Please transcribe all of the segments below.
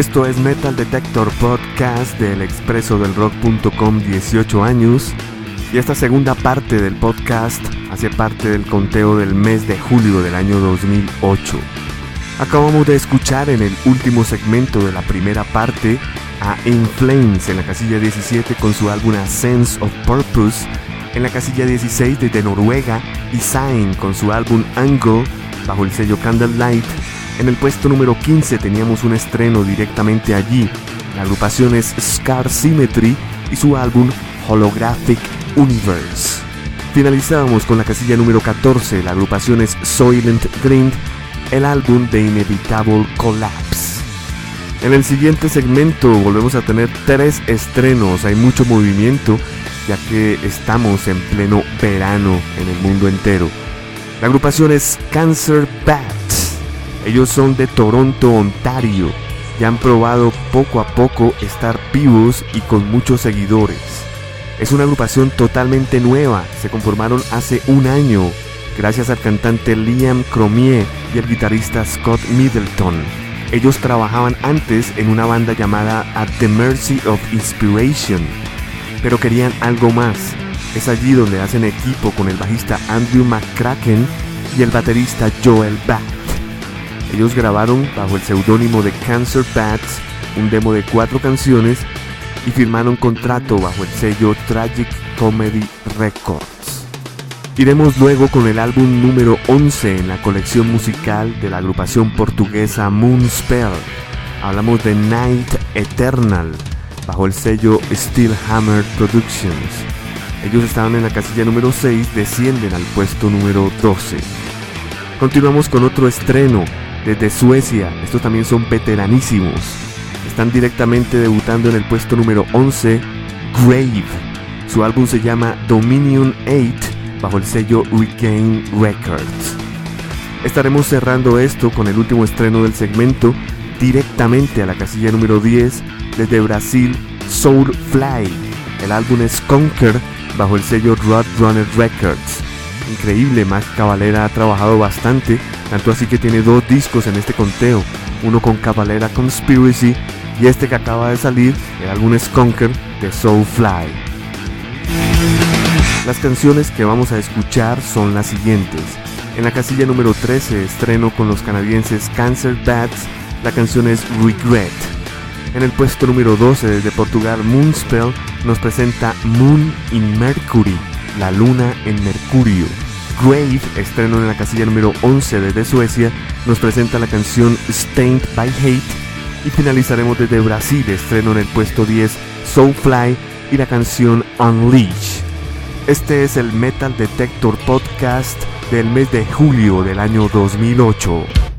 Esto es Metal Detector Podcast del expreso del rock.com 18 años y esta segunda parte del podcast hace parte del conteo del mes de julio del año 2008. Acabamos de escuchar en el último segmento de la primera parte a In Flames en la casilla 17 con su álbum A Sense of Purpose, en la casilla 16 desde Noruega y Sign con su álbum Angle bajo el sello Candlelight. En el puesto número 15 teníamos un estreno directamente allí. La agrupación es Scar Symmetry y su álbum Holographic Universe. Finalizábamos con la casilla número 14, la agrupación es Soylent Green, el álbum de Inevitable Collapse. En el siguiente segmento volvemos a tener tres estrenos, hay mucho movimiento ya que estamos en pleno verano en el mundo entero. La agrupación es Cancer Bats. Ellos son de Toronto, Ontario. Y han probado poco a poco estar vivos y con muchos seguidores. Es una agrupación totalmente nueva. Se conformaron hace un año gracias al cantante Liam Cromier y el guitarrista Scott Middleton. Ellos trabajaban antes en una banda llamada At the Mercy of Inspiration, pero querían algo más. Es allí donde hacen equipo con el bajista Andrew McCracken y el baterista Joel Bat. Ellos grabaron bajo el seudónimo de Cancer Bats un demo de cuatro canciones y firmaron contrato bajo el sello Tragic Comedy Records. Iremos luego con el álbum número 11 en la colección musical de la agrupación portuguesa Moonspell. Hablamos de Night Eternal bajo el sello Steel Hammer Productions. Ellos estaban en la casilla número 6, descienden al puesto número 12. Continuamos con otro estreno desde Suecia. Estos también son veteranísimos. Están directamente debutando en el puesto número 11, Grave. Su álbum se llama Dominion 8 bajo el sello Regain Records. Estaremos cerrando esto con el último estreno del segmento directamente a la casilla número 10 desde Brasil, Soulfly. El álbum es Conquer bajo el sello Roadrunner Records. Increíble, Max Cavalera ha trabajado bastante, tanto así que tiene dos discos en este conteo, uno con Cavalera Conspiracy y este que acaba de salir, el álbum Conquer de Soulfly. Las canciones que vamos a escuchar son las siguientes. En la casilla número 13 estreno con los canadienses Cancer Bats, la canción es Regret. En el puesto número 12 desde Portugal, Moonspell nos presenta Moon in Mercury, la luna en Mercurio. Grave, estreno en la casilla número 11 desde Suecia, nos presenta la canción Stained by Hate. Y finalizaremos desde Brasil, estreno en el puesto 10, Soulfly y la canción Unleash. Este es el Metal Detector Podcast del mes de julio del año 2008.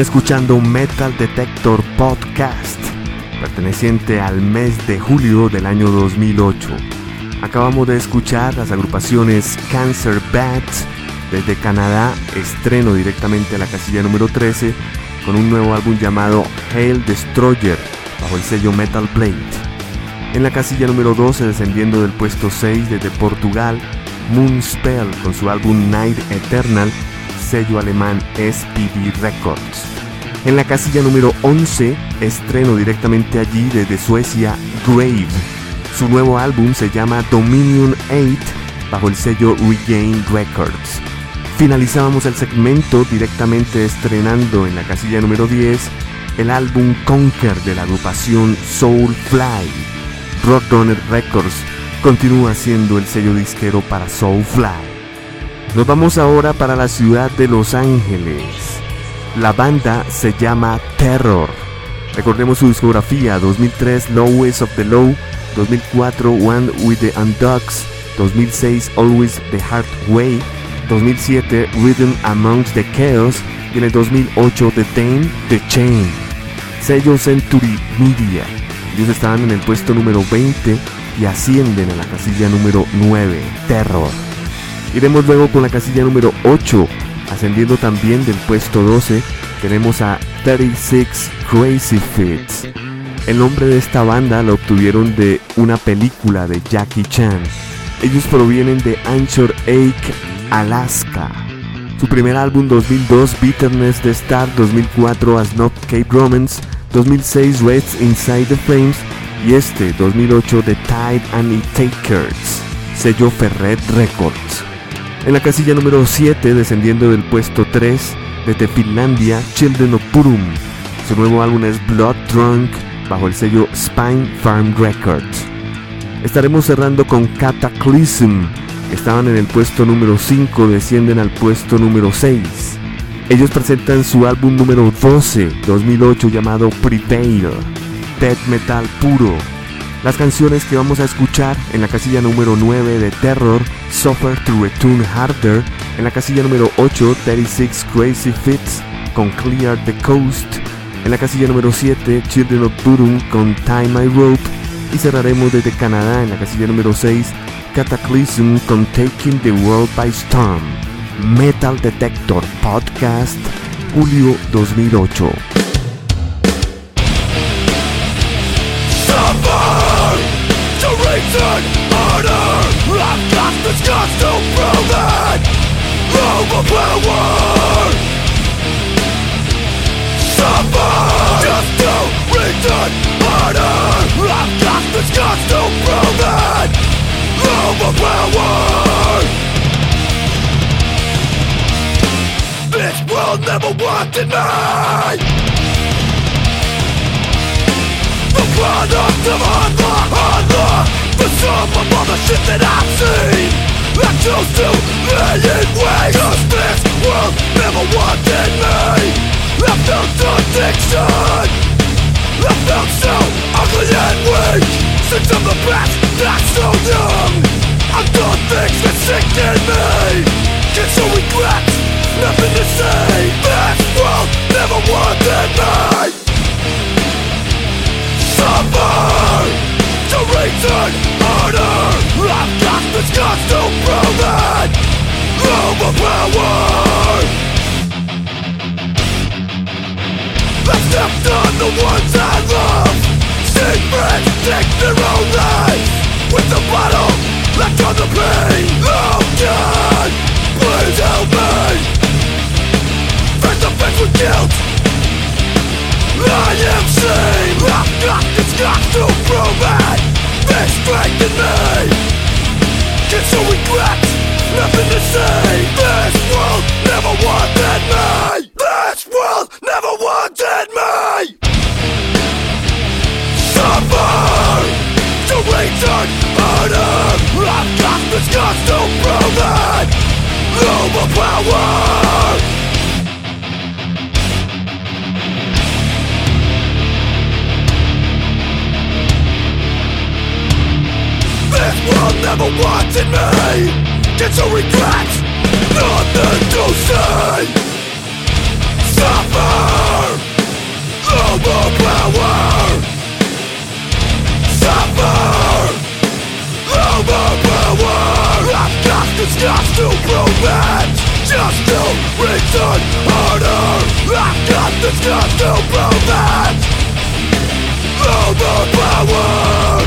Escuchando Metal Detector Podcast, perteneciente al mes de julio del año 2008. Acabamos de escuchar las agrupaciones Cancer Bats desde Canadá, estreno directamente a la casilla número 13 con un nuevo álbum llamado Hail Destroyer bajo el sello Metal Blade. En la casilla número 12, descendiendo del puesto 6 desde Portugal, Moonspell con su álbum Night Eternal, sello alemán SPD Records. En la casilla número 11, estreno directamente allí desde Suecia, Grave. Su nuevo álbum se llama Dominion 8 bajo el sello Regain Records. Finalizábamos el segmento directamente estrenando en la casilla número 10 el álbum Conquer de la agrupación Soulfly. Roadrunner Records continúa siendo el sello disquero para Soulfly. Nos vamos ahora para la ciudad de Los Ángeles. La banda se llama Terror. Recordemos su discografía 2003 Lowest of the Low, 2004 One with the Undogs, 2006 Always the Hard Way, 2007 Rhythm Amongst the Chaos y en el 2008 The Tame, The Chain. Sello Century Media. Ellos estaban en el puesto número 20 y ascienden a la casilla número 9, Terror. Iremos luego con la casilla número 8, ascendiendo también del puesto 12, tenemos a 36 Crazy Fits. El nombre de esta banda lo obtuvieron de una película de Jackie Chan. Ellos provienen de Anchor Lake, Alaska. Su primer álbum 2002 Bitterness the Star, 2004 As Not Cape Romance, 2006 Reds Inside the Flames y este 2008 The Tide and It Takers, sello Ferret Records. En la casilla número 7, descendiendo del puesto 3, desde Finlandia, Children of Purum. Su nuevo álbum es Blood Drunk, bajo el sello Spine Farm Records. Estaremos cerrando con Cataclysm. Estaban en el puesto número 5, descienden al puesto número 6. Ellos presentan su álbum número 12, 2008, llamado Prevail, death metal puro. Las canciones que vamos a escuchar en la casilla número 9 de Terror, Suffer to Return Harder, en la casilla número 8, 36 Crazy Fits con Clear the Coast, en la casilla número 7, Children of Purum con Time My Rope, y cerraremos desde Canadá en la casilla número 6, Cataclysm con Taking the World by Storm. Metal Detector Podcast, julio 2008. Prove it Overpowered Suffer Just to reason Order I've got the scars to prove it. Overpowered This world never wanted me The product of hard luck, the sum of all the shit that I've seen I chose to this world never wanted me. I felt addiction. I felt so ugly and weak. I'm the so young. I've done things that sink in me regret, nothing to say. This world never wanted me. Suffer reason Honor I've got the scars to prove it Overpowered I've stepped on the ones I love. Friends take their own lives. With the bottle left on the pain. Oh God, please help me. Face to face with guilt I am got the scars to prove it They strengthen me Get so regret Nothing to say This world never wanted me This world never wanted me Suffer To return honor I've got the scars to prove it Overpowered This world never wanted me. Get to regret Nothing to say Suffer Overpower. Suffer Overpower. I've got this gas to prove it Just to return harder I've got this gas to prove it Overpower.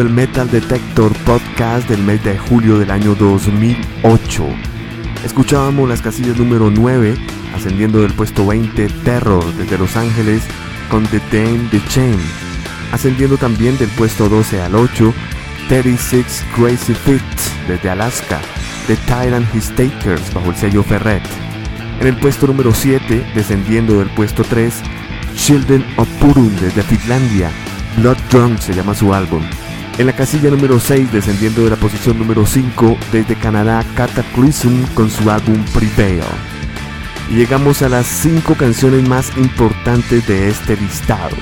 El Metal Detector Podcast del mes de julio del año 2008. Escuchábamos las casillas número 9, ascendiendo del puesto 20 Terror desde Los Ángeles con The Dame The Chain, ascendiendo también del puesto 12 al 8 36 Crazy Fit desde Alaska, The Tyrant His Takers bajo el sello Ferret. En el puesto número 7, descendiendo del puesto 3, Children of Purun desde Finlandia, Blood Drunk se llama su álbum. En la casilla número 6, descendiendo de la posición número 5, desde Canadá, Cataclysm con su álbum Prevail. Y llegamos a las 5 canciones más importantes de este listado.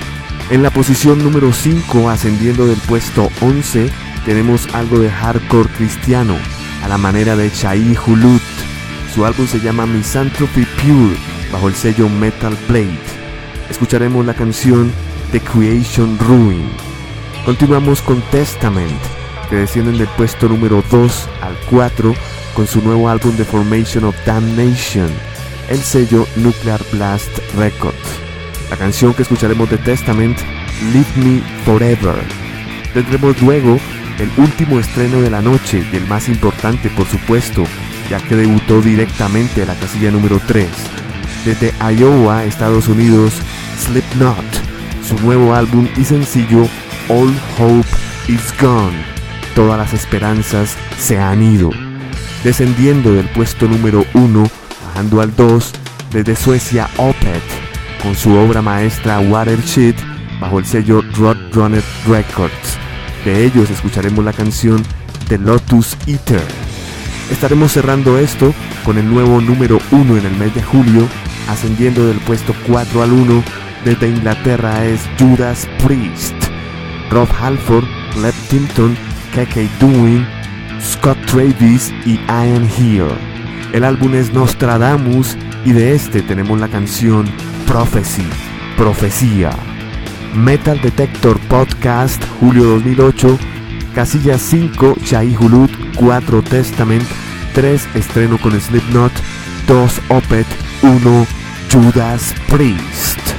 En la posición número 5, ascendiendo del puesto 11, tenemos algo de hardcore cristiano, a la manera de Chai Hulut. Su álbum se llama Misanthropy Pure, bajo el sello Metal Blade. Escucharemos la canción The Creation Ruin. Continuamos con Testament, que descienden del puesto número 2 al 4 con su nuevo álbum The Formation of Damnation, el sello Nuclear Blast Records. La canción que escucharemos de Testament, Leave Me Forever. Tendremos luego el último estreno de la noche y el más importante por supuesto, ya que debutó directamente en la casilla número 3. Desde Iowa, Estados Unidos, Slipknot su nuevo álbum y sencillo All Hope Is Gone. Todas las esperanzas se han ido. Descendiendo del puesto número 1, bajando al 2, desde Suecia Opeth, con su obra maestra Watershed, bajo el sello Roadrunner Records. De ellos escucharemos la canción The Lotus Eater. Estaremos cerrando esto con el nuevo número 1 en el mes de julio, ascendiendo del puesto 4 al 1 desde Inglaterra es Judas Priest, Rob Halford, Led Tinton, KK Doing, Scott Travis y I Am Here. El álbum es Nostradamus y de este tenemos la canción Prophecy, Profecía. Metal Detector Podcast, julio 2008, casilla 5, Shai Hulud, 4 Testament, 3 estreno con Slipknot, 2 Opet, 1 Judas Priest.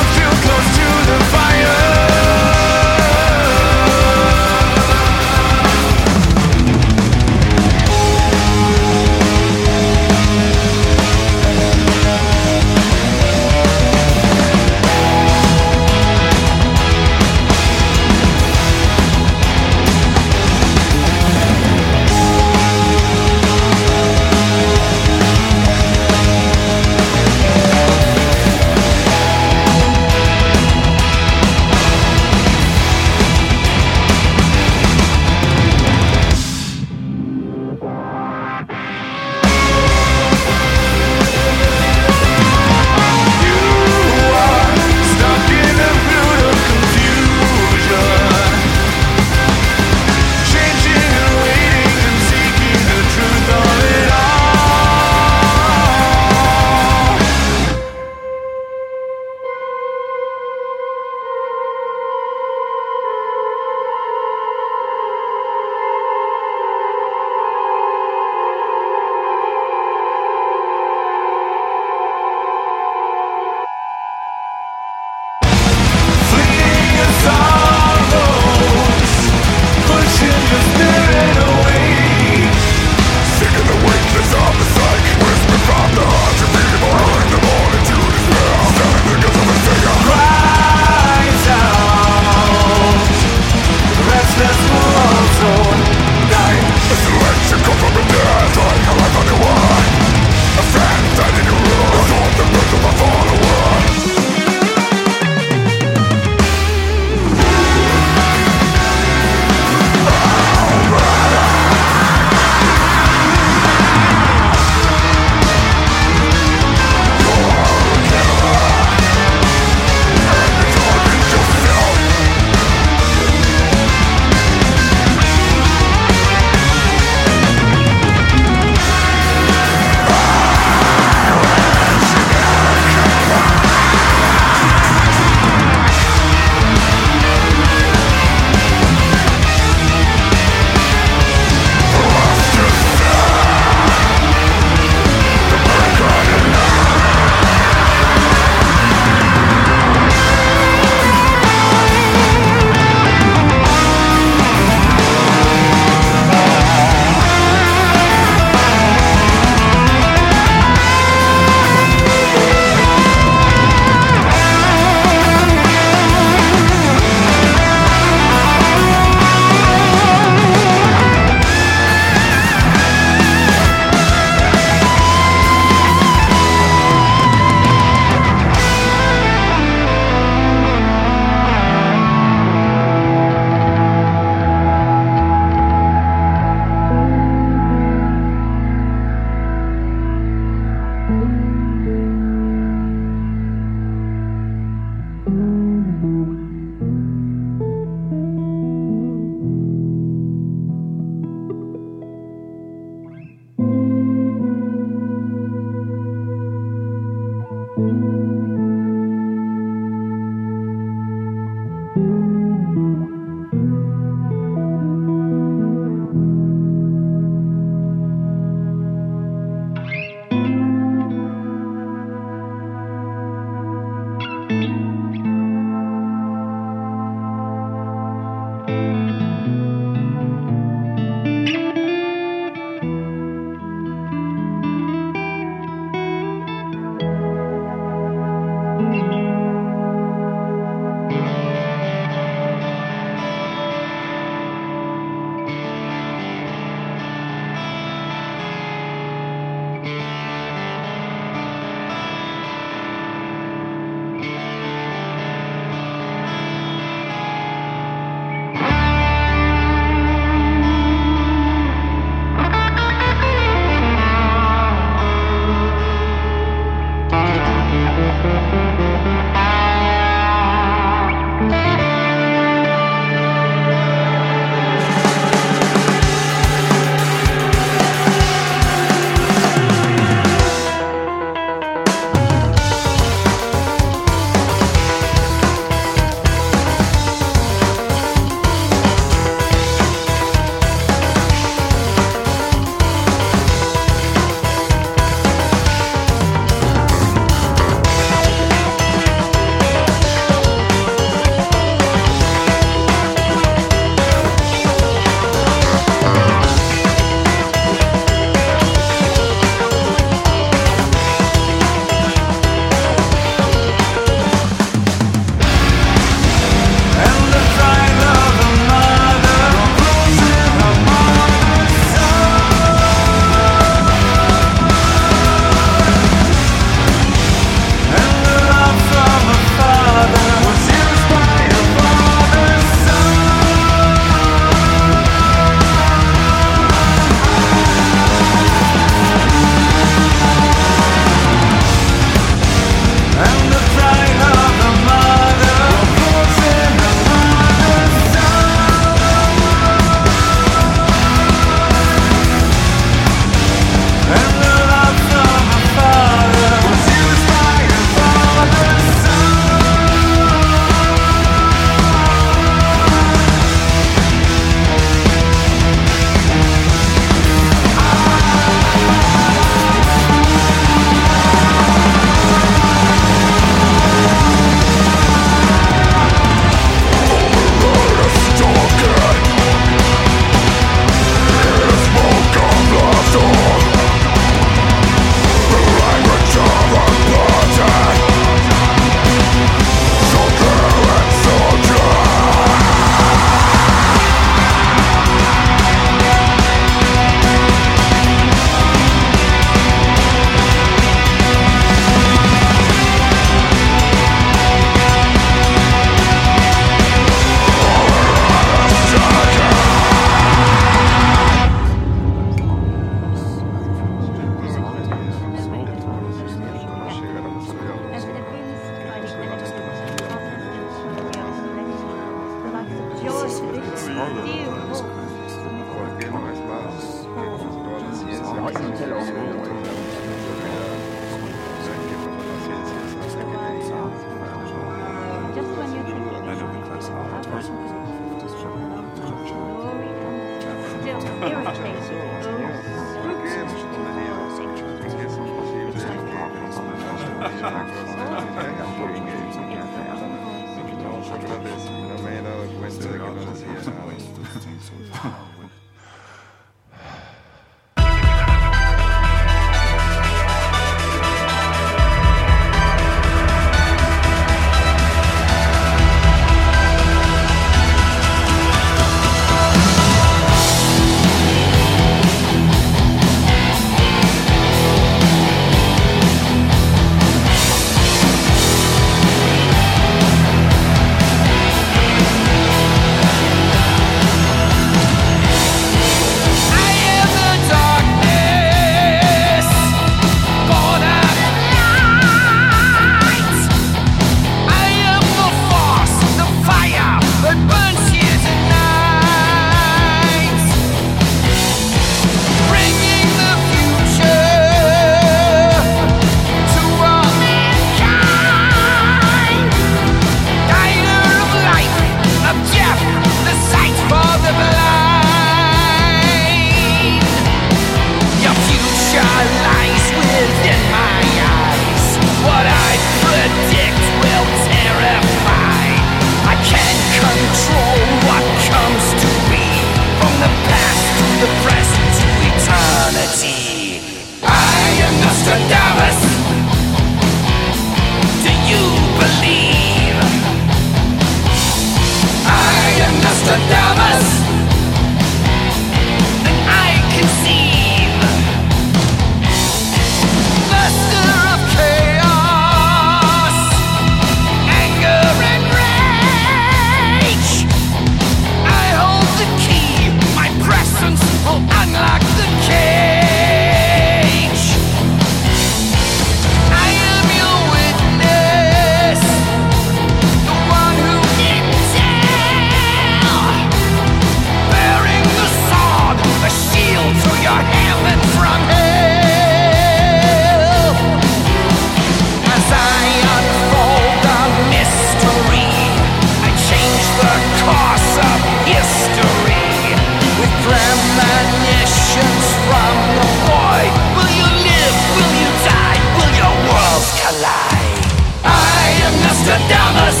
of Nostradamus,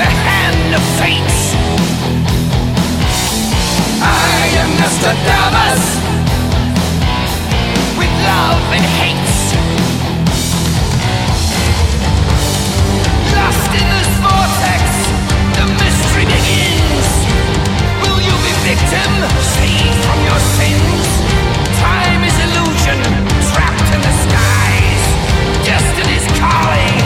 the hand of fate. I am Nostradamus, with love and hate. Lost in this vortex, the mystery begins. Will you be victim, saved from your sins? Time is illusion destiny's calling.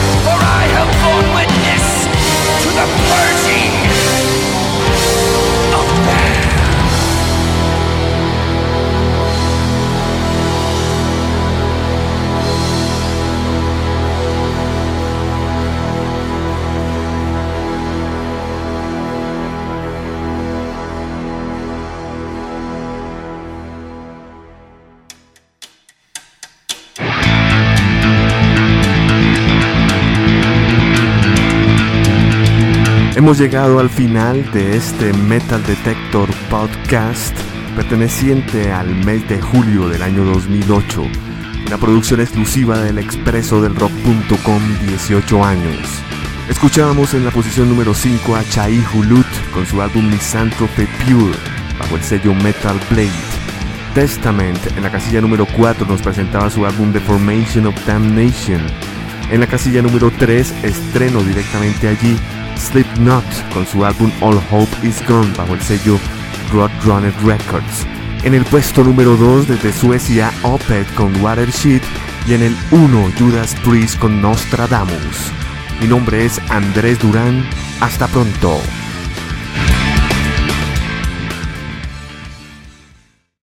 the first Hemos llegado al final de este Metal Detector Podcast perteneciente al mes de julio del año 2008, una producción exclusiva del expreso del rock.com 18 años. Escuchábamos en la posición número 5 a Chai Hulut con su álbum Misanthrope Pure bajo el sello Metal Blade. Testament en la casilla número 4 nos presentaba su álbum The Formation of Damnation. En la casilla número 3, estreno directamente allí Slipknot con su álbum All Hope Is Gone bajo el sello Roadrunner Records. En el puesto número 2 desde Suecia Opeth con Watershed y en el 1 Judas Priest con Nostradamus. Mi nombre es Andrés Durán. Hasta pronto.